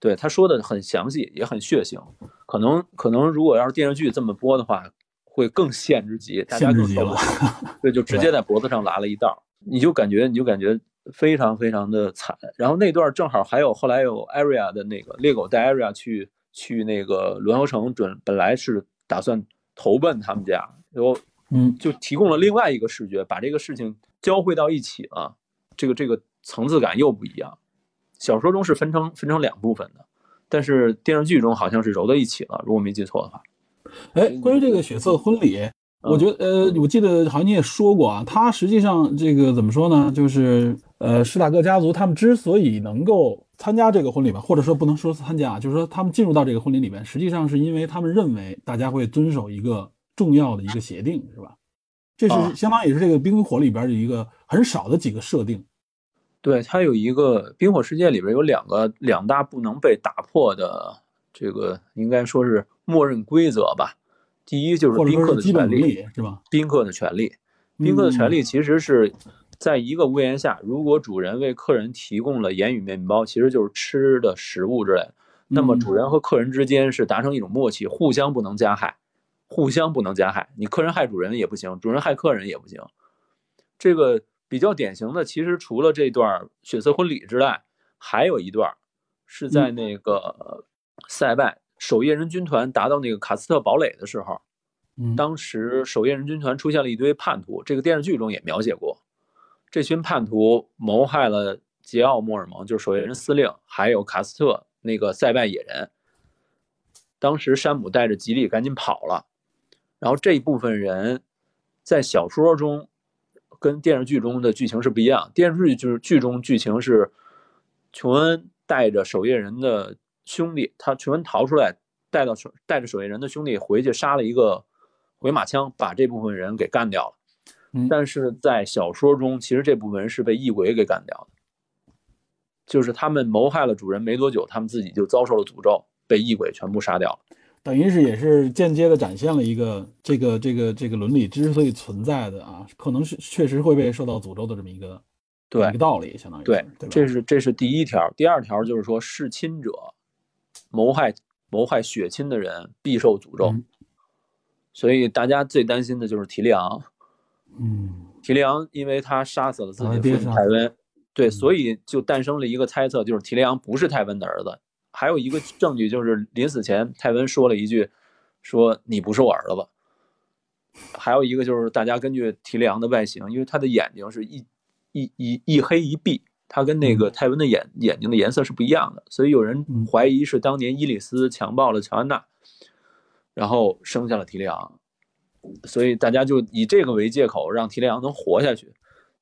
对他说的很详细，也很血腥。可能可能如果要是电视剧这么播的话，会更限制级，大家更受不了。对，就直接在脖子上拉了一道，你就感觉你就感觉非常非常的惨。然后那段正好还有后来有 Area 的那个猎狗带 Area 去去那个轮游城，准本来是打算投奔他们家，然后嗯，就提供了另外一个视觉，把这个事情交汇到一起了，这个这个层次感又不一样。小说中是分成分成两部分的，但是电视剧中好像是揉在一起了，如果没记错的话。哎，关于这个血色婚礼，我觉得呃，我记得好像你也说过啊，他实际上这个怎么说呢？就是呃，施塔克家族他们之所以能够参加这个婚礼吧，或者说不能说参加，就是说他们进入到这个婚礼里面，实际上是因为他们认为大家会遵守一个重要的一个协定，是吧？这是相当于是这个冰与火里边的一个很少的几个设定。对，它有一个冰火世界里边有两个两大不能被打破的，这个应该说是默认规则吧。第一就是宾客的权利，是吧？宾客的权利，宾客的权利其实是在一个屋檐下，如果主人为客人提供了盐与面包，其实就是吃的食物之类的，那么主人和客人之间是达成一种默契，互相不能加害，互相不能加害。你客人害主人也不行，主人害客人也不行。这个。比较典型的，其实除了这段血色婚礼之外，还有一段是在那个塞拜守夜人军团达到那个卡斯特堡垒的时候，当时守夜人军团出现了一堆叛徒，这个电视剧中也描写过，这群叛徒谋害了杰奥·莫尔蒙，就是守夜人司令，还有卡斯特那个塞拜野人。当时山姆带着吉利赶紧跑了，然后这一部分人在小说中。跟电视剧中的剧情是不一样。电视剧就是剧中剧情是，琼恩带着守夜人的兄弟，他琼恩逃出来，带到守带着守夜人的兄弟回去杀了一个回马枪，把这部分人给干掉了。但是在小说中，其实这部分人是被异鬼给干掉的，就是他们谋害了主人没多久，他们自己就遭受了诅咒，被异鬼全部杀掉了。等于是也是间接的展现了一个这个这个这个伦理之所以存在的啊，可能是确实会被受到诅咒的这么一个对。一个道理，相当于对，这是这是第一条。第二条就是说弑亲者谋害谋害血亲的人必受诅咒，所以大家最担心的就是提利昂。嗯，提利昂因为他杀死了自己的父亲泰温，对，所以就诞生了一个猜测，就是提利昂不是泰温的儿子。还有一个证据就是临死前泰文说了一句：“说你不是我儿子。”还有一个就是大家根据提利昂的外形，因为他的眼睛是一一一一黑一闭，他跟那个泰文的眼眼睛的颜色是不一样的，所以有人怀疑是当年伊里斯强暴了乔安娜，然后生下了提利昂，所以大家就以这个为借口让提利昂能活下去，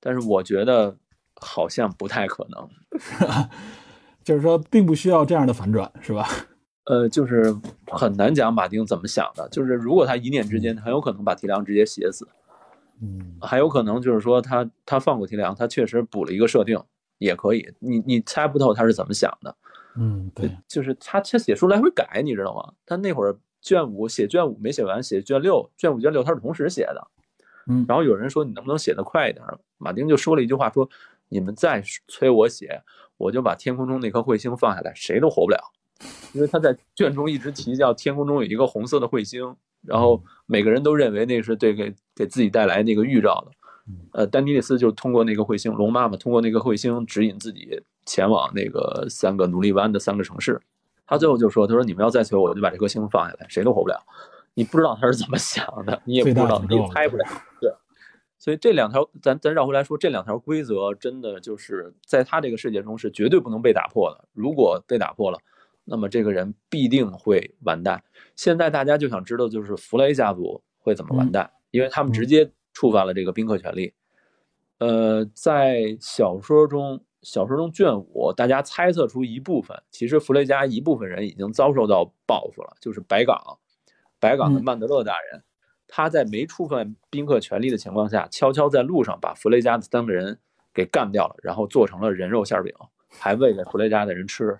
但是我觉得好像不太可能。就是说，并不需要这样的反转，是吧？呃，就是很难讲马丁怎么想的。就是如果他一念之间，很有可能把提梁直接写死。嗯，还有可能就是说他他放过提梁，他确实补了一个设定，也可以。你你猜不透他是怎么想的。嗯，对，就是他他写书来回改，你知道吗？他那会儿卷五写卷五没写完，写卷六，卷五卷六他是同时写的。嗯，然后有人说你能不能写得快一点？马丁就说了一句话，说你们再催我写。我就把天空中那颗彗星放下来，谁都活不了，因为他在卷中一直提叫天空中有一个红色的彗星，然后每个人都认为那是对给给自己带来那个预兆的。呃，丹尼利斯就通过那个彗星，龙妈妈通过那个彗星指引自己前往那个三个奴隶湾的三个城市。他最后就说：“他说你们要再催我，我就把这颗星放下来，谁都活不了。”你不知道他是怎么想的，你也不知道，你也猜不了。对。所以这两条，咱咱绕回来说，这两条规则真的就是在他这个世界中是绝对不能被打破的。如果被打破了，那么这个人必定会完蛋。现在大家就想知道，就是弗雷家族会怎么完蛋，因为他们直接触犯了这个宾客权利。呃，在小说中，小说中卷五，大家猜测出一部分，其实弗雷家一部分人已经遭受到报复了，就是白港，白港的曼德勒大人。他在没触犯宾客权利的情况下，悄悄在路上把弗雷加的三个人给干掉了，然后做成了人肉馅饼，还喂给弗雷加的人吃。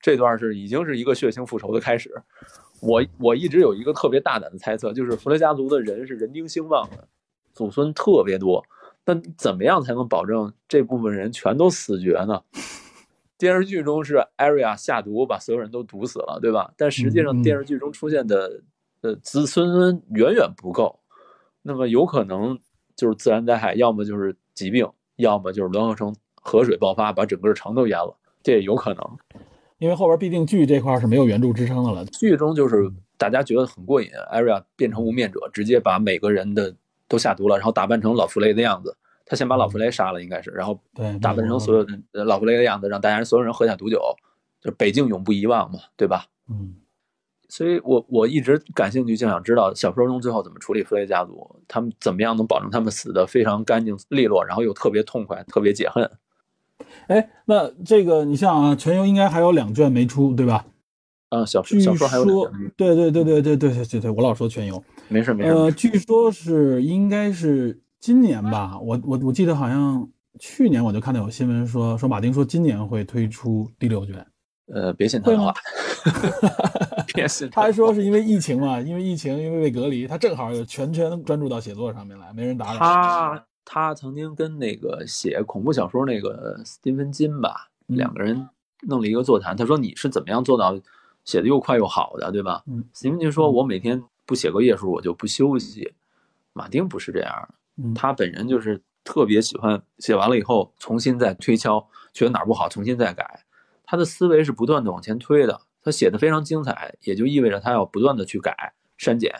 这段是已经是一个血腥复仇的开始。我我一直有一个特别大胆的猜测，就是弗雷家族的人是人丁兴旺的，祖孙特别多。但怎么样才能保证这部分人全都死绝呢？电视剧中是艾瑞亚下毒把所有人都毒死了，对吧？但实际上电视剧中出现的呃子孙远远不够，那么有可能就是自然灾害，要么就是疾病，要么就是滦河城河水爆发把整个城都淹了，这也有可能。因为后边必定剧这块是没有原著支撑的了，剧中就是大家觉得很过瘾，Aria 变成无面者，直接把每个人的都下毒了，然后打扮成老弗雷的样子。他先把老弗雷杀了，应该是，然后打扮成所有的老弗雷的样子，让大家所有人喝下毒酒，就北境永不遗忘嘛，对吧？嗯，所以我我一直感兴趣，就想知道小说中最后怎么处理弗雷家族，他们怎么样能保证他们死的非常干净利落，然后又特别痛快，特别解恨。哎，那这个你像啊，全游应该还有两卷没出，对吧？啊，小说小说还有两卷。对对对对对对对对，我老说全游，没事没事。呃，据说是应该是。今年吧，我我我记得好像去年我就看到有新闻说说马丁说今年会推出第六卷，呃，别信他的话，别信他还说是因为疫情嘛，因为疫情，因为被隔离，他正好有全权专注到写作上面来，没人打扰他。他曾经跟那个写恐怖小说那个斯蒂芬金吧，两个人弄了一个座谈，他说你是怎么样做到写的又快又好的，对吧？嗯，斯蒂芬金说我每天不写个页数我就不休息，马丁不是这样。他本人就是特别喜欢写完了以后重新再推敲，觉得哪儿不好重新再改。他的思维是不断的往前推的。他写的非常精彩，也就意味着他要不断的去改删减。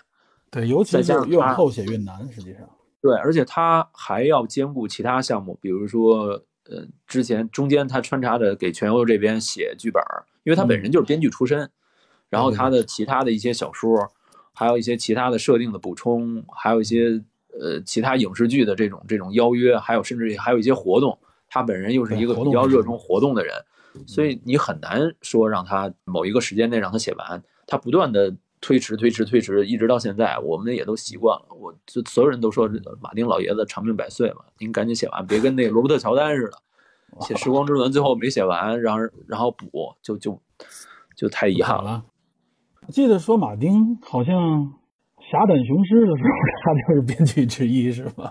对，尤其是越往后写越难，实际上。对，而且他还要兼顾其他项目，比如说，呃，之前中间他穿插着给全游这边写剧本，因为他本身就是编剧出身。然后他的其他的一些小说，还有一些其他的设定的补充，还有一些。呃，其他影视剧的这种这种邀约，还有甚至还有一些活动，他本人又是一个比较热衷活动的人，所以你很难说让他某一个时间内让他写完，他不断的推迟推迟推迟，一直到现在，我们也都习惯了。我就所有人都说马丁老爷子长命百岁嘛，您赶紧写完，别跟那罗伯特乔丹似的，写《时光之轮》最后没写完，然后然后补，就就就太遗憾了。记得说马丁好像。侠胆雄狮的时候，他就是编剧之一，是吗？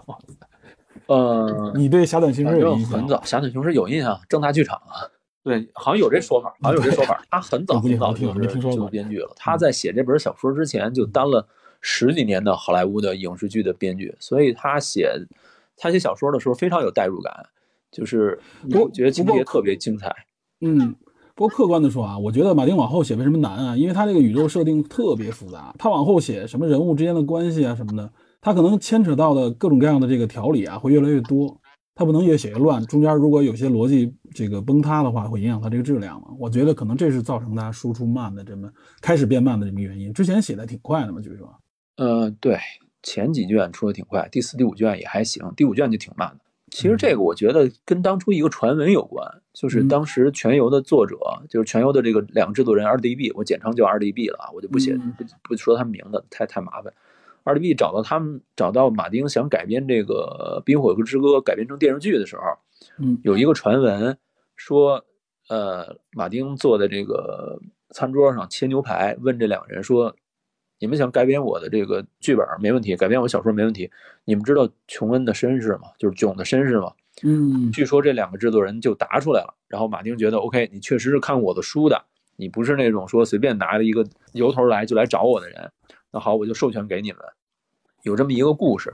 呃，你对侠胆雄狮有印象？很早，侠胆雄狮有印象，正大剧场啊，对，好像有这说法，好像有这说法。他很早很早就就编剧了，他在写这本小说之前就当了十几年的好莱坞的影视剧的编剧，所以他写他写小说的时候非常有代入感，就是我觉得情节特别精彩。嗯。不过客观的说啊，我觉得马丁往后写为什么难啊？因为他这个宇宙设定特别复杂，他往后写什么人物之间的关系啊什么的，他可能牵扯到的各种各样的这个条理啊会越来越多，他不能越写越乱，中间如果有些逻辑这个崩塌的话，会影响它这个质量嘛。我觉得可能这是造成它输出慢的这么开始变慢的这么原因。之前写的挺快的嘛，据说。呃，对，前几卷出的挺快，第四、第五卷也还行，第五卷就挺慢的。其实这个我觉得跟当初一个传闻有关，就是当时全游的作者，就是全游的这个两个制作人 RDB，我简称叫 RDB 了啊，我就不写不不说他们名字，太太麻烦。RDB 找到他们，找到马丁想改编这个《冰火之歌》改编成电视剧的时候，嗯，有一个传闻说，呃，马丁坐在这个餐桌上切牛排，问这两个人说。你们想改编我的这个剧本没问题，改编我小说没问题。你们知道琼恩的身世吗？就是囧的身世吗？嗯，据说这两个制作人就答出来了。然后马丁觉得，OK，你确实是看我的书的，你不是那种说随便拿了一个由头来就来找我的人。那好，我就授权给你们。有这么一个故事。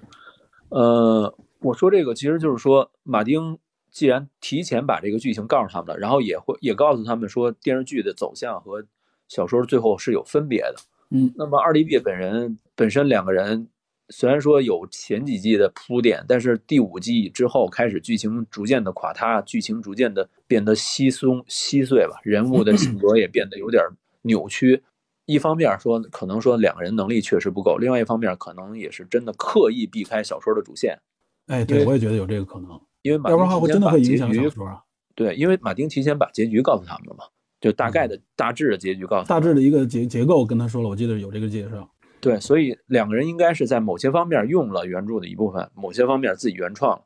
呃，我说这个其实就是说，马丁既然提前把这个剧情告诉他们了，然后也会也告诉他们说，电视剧的走向和小说最后是有分别的。嗯，那么二 D B 本人本身两个人虽然说有前几季的铺垫，但是第五季之后开始剧情逐渐的垮塌，剧情逐渐的变得稀松稀碎吧，人物的性格也变得有点扭曲。一方面说可能说两个人能力确实不够，另外一方面可能也是真的刻意避开小说的主线。哎，对，我也觉得有这个可能，因为马丁会真的会影响小说啊。对，因为马丁提前把结局告诉他们了嘛。就大概的大致的结局告诉大致的一个结结构跟他说了，我记得有这个介绍。对，所以两个人应该是在某些方面用了原著的一部分，某些方面自己原创。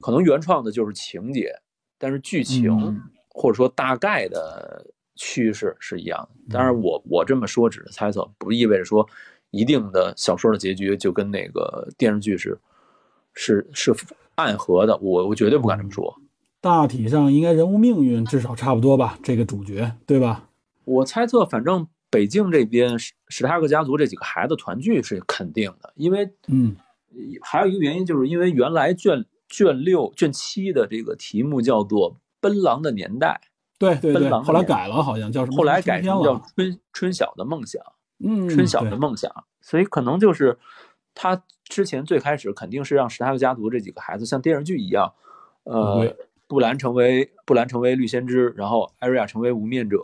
可能原创的就是情节，但是剧情或者说大概的趋势是一样的。当然，我我这么说只是猜测，不意味着说一定的小说的结局就跟那个电视剧是是是暗合的。我我绝对不敢这么说。大体上应该人物命运至少差不多吧，这个主角对吧？我猜测，反正北境这边史史塔克家族这几个孩子团聚是肯定的，因为嗯，还有一个原因，就是因为原来卷卷六、卷七的这个题目叫做《奔狼的年代》，对对对，后来改了，好像叫什么？后来改成叫春。春春晓的梦想。嗯，春晓的梦想，所以可能就是他之前最开始肯定是让史塔克家族这几个孩子像电视剧一样，呃，布兰成为布兰成为绿先知，然后艾瑞亚成为无面者，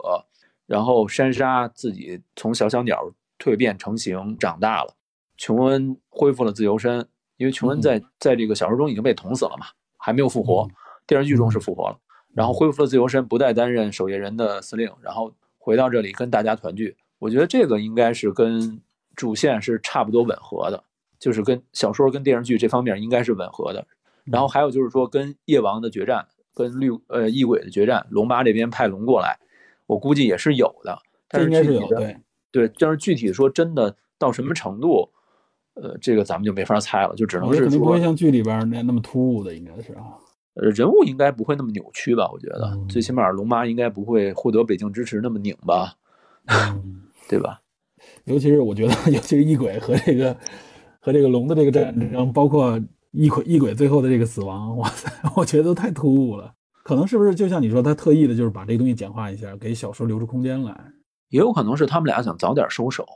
然后珊莎自己从小小鸟蜕变成型长大了，琼恩恢复了自由身，因为琼恩在在这个小说中已经被捅死了嘛，还没有复活，电视剧中是复活了，然后恢复了自由身，不再担任守夜人的司令，然后回到这里跟大家团聚。我觉得这个应该是跟主线是差不多吻合的，就是跟小说跟电视剧这方面应该是吻合的。然后还有就是说跟夜王的决战，跟绿呃异鬼的决战，龙妈这边派龙过来，我估计也是有的。但这应该是有具体的对，对，但是具体说真的到什么程度，呃，这个咱们就没法猜了，就只能是不会像剧里边那那么突兀的，应该是啊。呃，人物应该不会那么扭曲吧？我觉得，嗯最起码龙妈应该不会获得北京支持那么拧吧，嗯 对吧？尤其是我觉得，尤其是异鬼和这个和这个龙的这个战争，包括异鬼异鬼最后的这个死亡，哇塞，我觉得都太突兀了。可能是不是就像你说，他特意的就是把这个东西简化一下，给小说留出空间来？也有可能是他们俩想早点收手。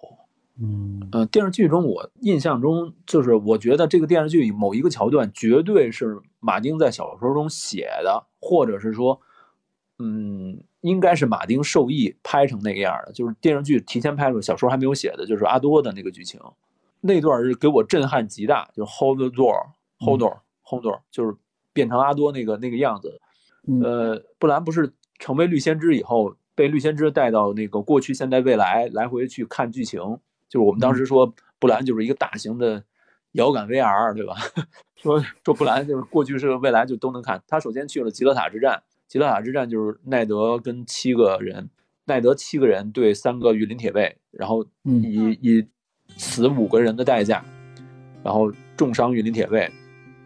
嗯呃，电视剧中我印象中就是，我觉得这个电视剧某一个桥段绝对是马丁在小说中写的，或者是说，嗯，应该是马丁授意拍成那个样的。就是电视剧提前拍出，小说还没有写的，就是阿多的那个剧情，那段是给我震撼极大，就是 hold the door，hold door，hold door，就是变成阿多那个那个样子。嗯呃，布兰不是成为绿先知以后，被绿先知带到那个过去、现在、未来来回去看剧情，就是我们当时说布兰就是一个大型的遥感 VR，对吧？说说布兰就是过去是未来就都能看。他首先去了极乐塔之战，极乐塔之战就是奈德跟七个人，奈德七个人对三个御林铁卫，然后嗯以以死五个人的代价，然后重伤御林铁卫，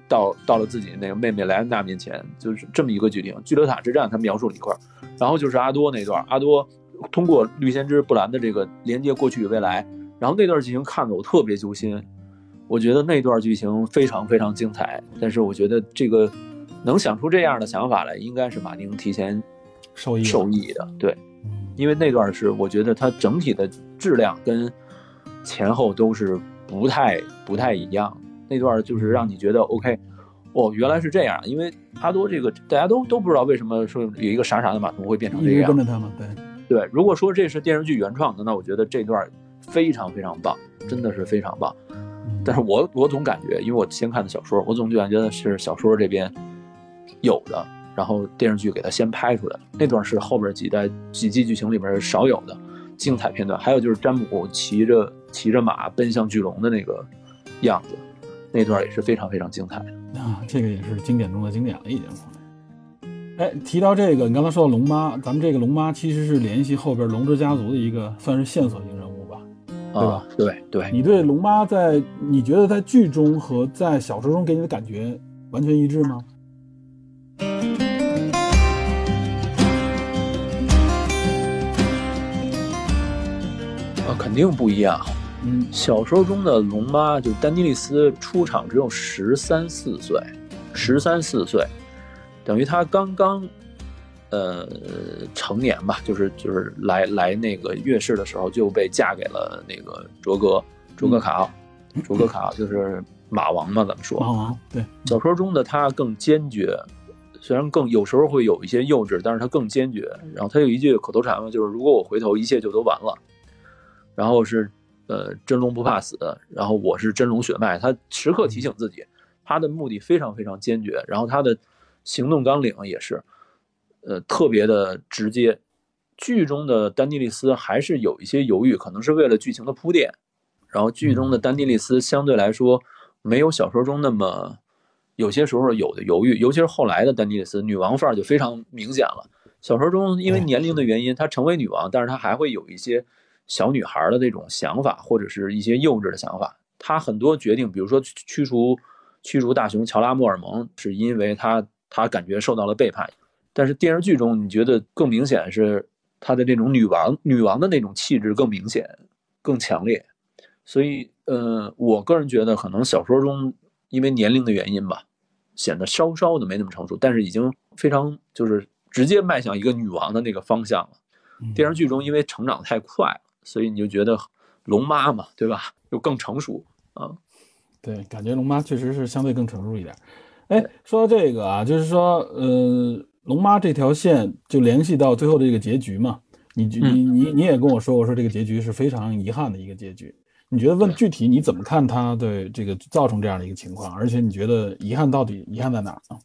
到到了自己那个妹妹莱安娜面前，就是这么一个剧情。巨德塔之战他描述了一块，然后就是阿多那段，阿多通过绿先知布兰的这个连接过去与未来，然后那段剧情看的我特别揪心，我觉得那段剧情非常非常精彩。但是我觉得这个能想出这样的想法来，应该是马丁提前受益受益的，对。嗯因为那段是我觉得它整体的质量跟前后都是不太不太一样。那段就是让你觉得 OK，哦，原来是这样。因为阿多这个大家都都不知道为什么说有一个傻傻的马童会变成这样跟。着他们，对，对，如果说这是电视剧原创的，那我觉得这段非常非常棒，真的是非常棒。嗯但是我我总感觉，因为我先看的小说，我总感觉是小说这边有的，然后电视剧给它先拍出来。那段是后边几代几季剧情里边少有的精彩片段。还有就是詹姆骑着骑着马奔向巨龙的那个样子，那段也是非常非常精彩的。啊，这个也是经典中的经典了，已经。哎，提到这个，你刚才说到龙妈，咱们这个龙妈其实是联系后边龙之家族的一个算是线索性对吧啊，对对，你对龙妈在你觉得在剧中和在小说中给你的感觉完全一致吗？啊，肯定不一样。嗯小说中的龙妈，就丹尼利斯出场只有十三四岁，十三四岁，等于她刚刚，呃，成年吧，就是就是来来那个月氏的时候就被嫁给了那个卓格卓格卡奥，卓格卡奥就是马王嘛，咱们说，马王对，小说中的他更坚决，虽然更有时候会有一些幼稚，但是他更坚决。然后他有一句口头禅嘛，就是如果我回头，一切就都完了。然后是呃真龙不怕死，然后我是真龙血脉，他时刻提醒自己，他的目的非常非常坚决，然后他的行动纲领也是呃特别的直接。剧中的丹尼利斯还是有一些犹豫，可能是为了剧情的铺垫。然后剧中的丹尼利斯相对来说没有小说中那么有些时候有的犹豫，尤其是后来的丹尼利斯女王范儿就非常明显了。小说中因为年龄的原因，她成为女王，但是她还会有一些小女孩的那种想法，或者是一些幼稚的想法。她很多决定，比如说驱驱逐驱逐大雄乔拉莫尔蒙，是因为她她感觉受到了背叛。但是电视剧中，你觉得更明显是她的这种女王女王的那种气质更明显、更强烈。所以，呃，我个人觉得可能小说中因为年龄的原因吧，显得稍稍的没那么成熟，但是已经非常就是直接迈向一个女王的那个方向了。电视剧中因为成长太快了，所以你就觉得龙妈嘛，对吧？就更成熟啊。对，感觉龙妈确实是相对更成熟一点。哎，说到这个啊，就是说，呃，龙妈这条线就联系到最后的这个结局嘛。你你你你也跟我说过，说这个结局是非常遗憾的一个结局。你觉得问具体你怎么看他对这个造成这样的一个情况？而且你觉得遗憾到底遗憾在哪儿呢？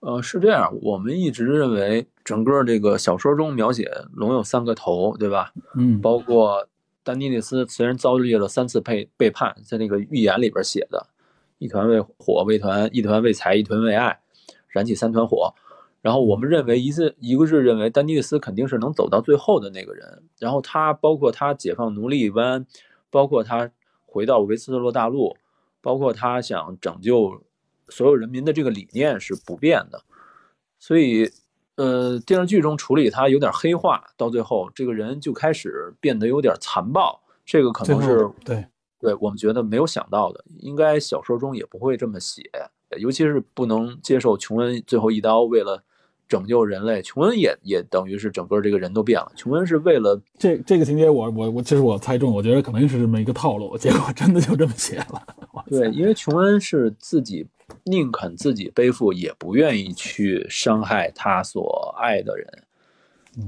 呃，是这样，我们一直认为整个这个小说中描写龙有三个头，对吧？嗯，包括丹尼利斯虽然遭遇了三次背背叛，在那个预言里边写的，一团为火，为团一团为财，一团为爱，燃起三团火。然后我们认为一次一个是认为丹尼利斯肯定是能走到最后的那个人。然后他包括他解放奴隶湾。包括他回到维斯特洛大陆，包括他想拯救所有人民的这个理念是不变的，所以，呃，电视剧中处理他有点黑化，到最后这个人就开始变得有点残暴，这个可能是对对我们觉得没有想到的，应该小说中也不会这么写，尤其是不能接受琼恩最后一刀为了。拯救人类，琼恩也也等于是整个这个人都变了。琼恩是为了这这个情节，我我我其实我猜中，我觉得可能是这么一个套路，结果真的就这么写了。对，因为琼恩是自己宁肯自己背负，也不愿意去伤害他所爱的人。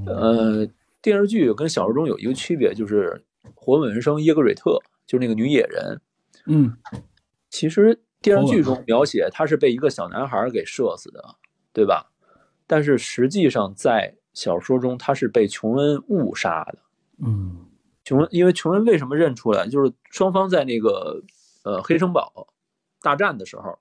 呃，电视剧跟小说中有一个区别，就是活纹人生耶格瑞特，就是那个女野人。嗯，其实电视剧中描写她是被一个小男孩给射死的，对吧？但是实际上，在小说中，他是被琼恩误杀的。嗯，琼恩，因为琼恩为什么认出来？就是双方在那个呃黑城堡大战的时候，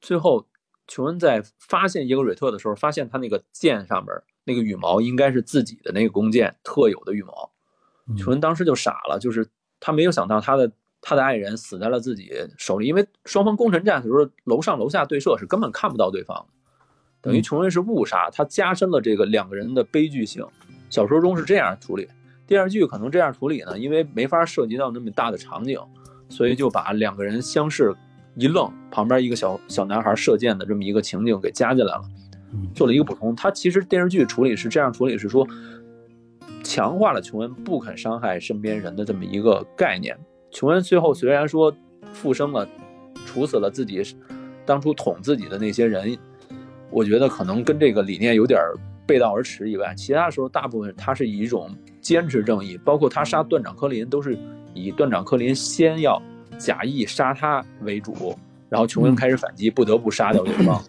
最后琼恩在发现耶格瑞特的时候，发现他那个剑上面那个羽毛应该是自己的那个弓箭特有的羽毛。琼恩当时就傻了，就是他没有想到他的他的爱人死在了自己手里，因为双方攻城战的时候，楼上楼下对射是根本看不到对方。等于琼恩是误杀，他加深了这个两个人的悲剧性。小说中是这样处理，电视剧可能这样处理呢，因为没法涉及到那么大的场景，所以就把两个人相视一愣，旁边一个小小男孩射箭的这么一个情景给加进来了，做了一个补充。他其实电视剧处理是这样处理，是说强化了琼恩不肯伤害身边人的这么一个概念。琼恩最后虽然说复生了，处死了自己当初捅自己的那些人。我觉得可能跟这个理念有点背道而驰以外，其他时候大部分他是以一种坚持正义，包括他杀断掌科林都是以断掌科林先要假意杀他为主，然后琼恩开始反击，不得不杀掉对方。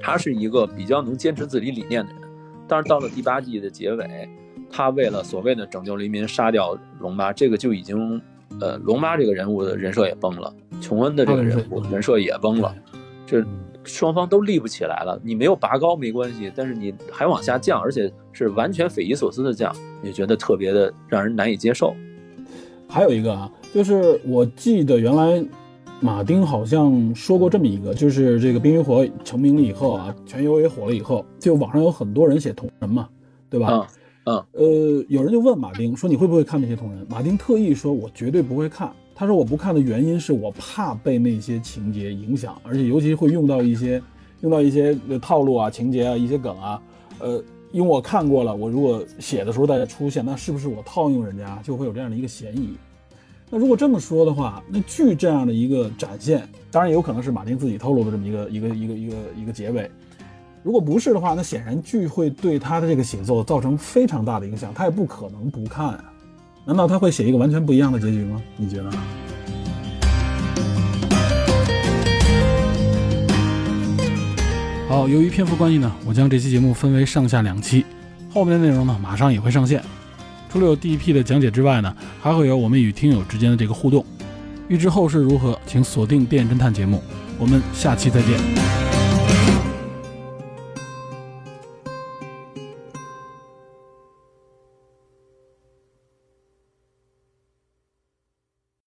他是一个比较能坚持自己理念的人，但是到了第八季的结尾，他为了所谓的拯救黎民杀掉龙妈，这个就已经，呃，龙妈这个人物的人设也崩了，琼恩的这个人物人设也崩了，这。双方都立不起来了，你没有拔高没关系，但是你还往下降，而且是完全匪夷所思的降，也觉得特别的让人难以接受。还有一个啊，就是我记得原来马丁好像说过这么一个，就是这个《冰与火》成名了以后啊，《全游》也火了以后，就网上有很多人写同人嘛，对吧？嗯嗯。呃，有人就问马丁说：“你会不会看那些同人？”马丁特意说：“我绝对不会看。”他说：“我不看的原因是我怕被那些情节影响，而且尤其会用到一些用到一些套路啊、情节啊、一些梗啊。呃，因为我看过了，我如果写的时候再出现，那是不是我套用人家，就会有这样的一个嫌疑？那如果这么说的话，那剧这样的一个展现，当然有可能是马丁自己透露的这么一个一个一个一个一个结尾。如果不是的话，那显然剧会对他的这个写作造成非常大的影响，他也不可能不看。”难道他会写一个完全不一样的结局吗？你觉得？好，由于篇幅关系呢，我将这期节目分为上下两期，后面的内容呢马上也会上线。除了有第一批的讲解之外呢，还会有我们与听友之间的这个互动。预知后事如何，请锁定电影侦探节目。我们下期再见。